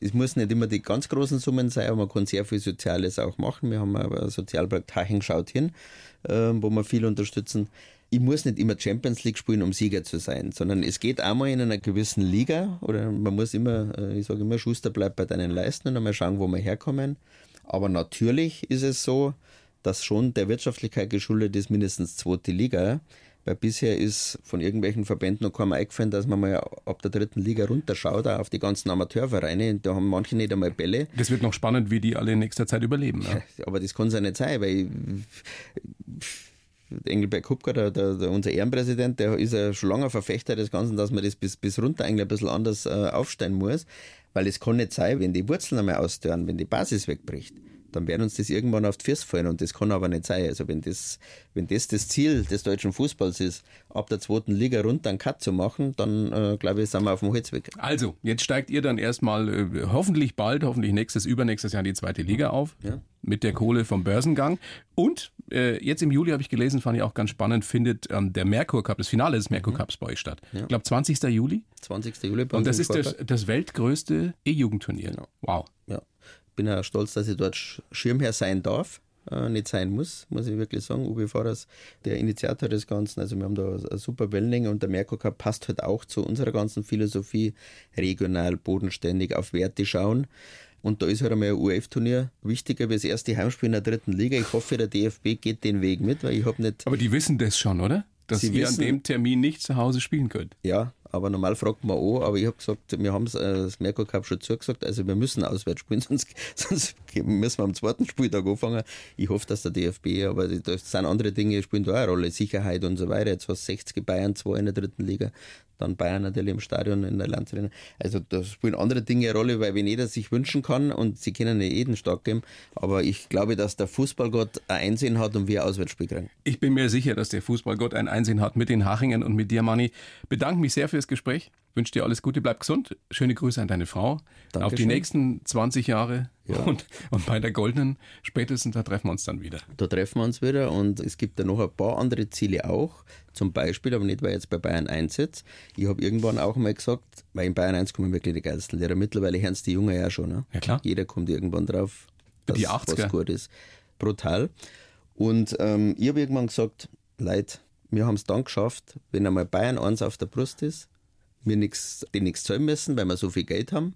Es muss nicht immer die ganz großen Summen sein, aber man kann sehr viel Soziales auch machen. Wir haben ein Sozialprojekt Haching schaut hin, äh, wo wir viel unterstützen ich muss nicht immer Champions League spielen, um Sieger zu sein, sondern es geht einmal in einer gewissen Liga oder man muss immer, äh, ich sage immer, Schuster bleibt bei deinen Leisten und einmal schauen, wo wir herkommen. Aber natürlich ist es so, dass schon der Wirtschaftlichkeit geschuldet ist, mindestens zweite Liga. Weil bisher ist von irgendwelchen Verbänden noch kaum eingefallen, dass man mal ab der dritten Liga runterschaut, auch auf die ganzen Amateurvereine. Da haben manche nicht einmal Bälle. Das wird noch spannend, wie die alle in nächster Zeit überleben. Ne? [laughs] Aber das kann es ja nicht sein, weil Engelberg Kupka, der, der, der, unser Ehrenpräsident, der ist ja schon lange Verfechter des Ganzen, dass man das bis, bis runter eigentlich ein bisschen anders äh, aufstellen muss. Weil es kann nicht sein, wenn die Wurzeln einmal ausdörren, wenn die Basis wegbricht, dann werden uns das irgendwann auf die Füße fallen und das kann aber nicht sein. Also wenn das, wenn das das Ziel des deutschen Fußballs ist, ab der zweiten Liga runter einen Cut zu machen, dann äh, glaube ich, sind wir auf dem Holzweg. Also, jetzt steigt ihr dann erstmal äh, hoffentlich bald, hoffentlich nächstes, übernächstes Jahr in die zweite Liga auf. Ja. Mit der Kohle vom Börsengang. Und äh, jetzt im Juli habe ich gelesen, fand ich auch ganz spannend, findet ähm, der Merkur Cup, das Finale des Merkur mhm. Cups bei euch statt. Ja. Ich glaube 20. Juli. 20. Juli bei Und das ist das, das, weltgrößte E-Jugendturnier. Genau. Wow. Ja. Bin ja stolz, dass ich dort Schirmherr sein darf. Äh, nicht sein muss, muss ich wirklich sagen. Uwe Fahrers, der Initiator des Ganzen. Also wir haben da eine super Wellenlänge und der Merkur Cup passt halt auch zu unserer ganzen Philosophie. Regional, bodenständig, auf Werte schauen. Und da ist halt einmal ein UF-Turnier wichtiger wie das erste Heimspiel in der dritten Liga. Ich hoffe, der DFB geht den Weg mit, weil ich habe nicht. Aber die wissen das schon, oder? Dass Sie ihr wissen, an dem Termin nicht zu Hause spielen könnt. Ja, aber normal fragt man auch, aber ich habe gesagt, wir haben äh, das Merkur Cup schon zugesagt, also wir müssen auswärts spielen, [laughs] sonst, sonst müssen wir am zweiten Spieltag anfangen. Ich hoffe, dass der DFB, aber das sind andere Dinge, spielen da auch eine Rolle, Sicherheit und so weiter. Jetzt war 60 Bayern, zwei in der dritten Liga dann Bayern natürlich im Stadion in der Landsarena. Also da spielen andere Dinge eine Rolle, weil wenn jeder sich wünschen kann und sie können nicht jeden stark geben, aber ich glaube, dass der Fußballgott ein Einsehen hat und wir Auswärtsspiel kriegen. Ich bin mir sicher, dass der Fußballgott ein Einsehen hat mit den Hachingen und mit dir, Manni. Bedanke mich sehr fürs Gespräch. Wünsche dir alles Gute, bleib gesund. Schöne Grüße an deine Frau. Dankeschön. Auf die nächsten 20 Jahre. Ja. [laughs] Und, und bei der Goldenen spätestens, da treffen wir uns dann wieder. Da treffen wir uns wieder und es gibt ja noch ein paar andere Ziele auch. Zum Beispiel, aber nicht, weil jetzt bei Bayern 1 jetzt. Ich habe irgendwann auch mal gesagt, weil in Bayern 1 kommen wirklich die geilsten Lehrer. Mittlerweile hören es die Jungen ja schon. Ne? Ja, klar. Jeder kommt irgendwann drauf, dass die 80er. was gut ist. Brutal. Und ähm, ich habe irgendwann gesagt, Leute, wir haben es dann geschafft, wenn einmal Bayern 1 auf der Brust ist, wir nix, die nichts zahlen müssen, weil wir so viel Geld haben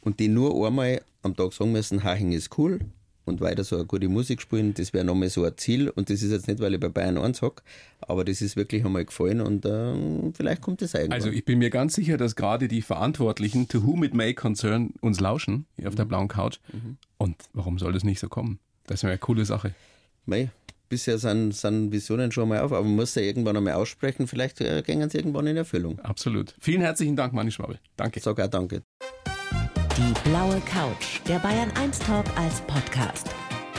und die nur einmal am Tag sagen müssen, Haching ist cool und weiter so eine gute Musik spielen, das wäre nochmal so ein Ziel und das ist jetzt nicht, weil ich bei Bayern 1 hocke, aber das ist wirklich einmal gefallen und äh, vielleicht kommt das irgendwann. Also ich bin mir ganz sicher, dass gerade die Verantwortlichen, to whom it may concern, uns lauschen hier auf mhm. der blauen Couch mhm. und warum soll das nicht so kommen? Das wäre eine coole Sache. Mei, bisher sind, sind Visionen schon mal auf, aber man muss ja irgendwann einmal aussprechen. Vielleicht äh, gehen sie irgendwann in Erfüllung. Absolut. Vielen herzlichen Dank, Manni Schwabe. Danke. Auch danke. Die blaue Couch, der Bayern 1 Talk als Podcast.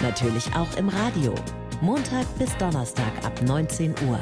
Natürlich auch im Radio. Montag bis Donnerstag ab 19 Uhr.